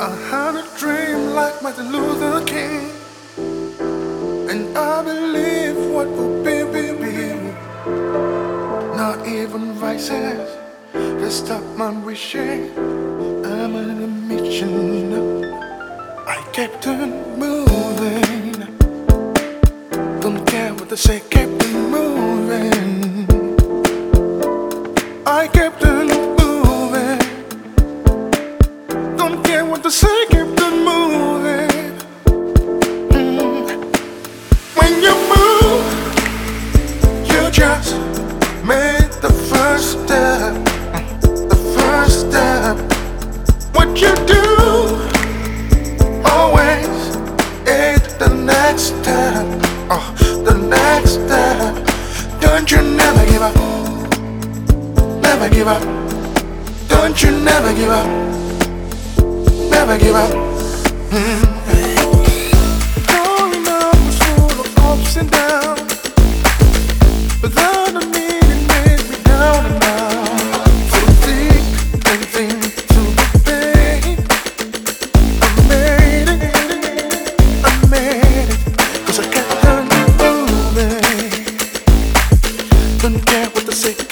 I had a dream like Martin Luther King, and I believe what will be, be, be. Not even vices that stop my wishing. I'm on a mission. I kept on moving. Don't care they say, kept on moving. I kept on moving. Don't care what they say, kept on moving. Mm. When you move, you just never give up. Don't you never give up. Never give up. Mm-hmm. Growing up was full of ups and downs, but that I mean made me down and out. So thick and thin through the pain, I made it. I made it. Cause I kept on moving. Don't care what they say.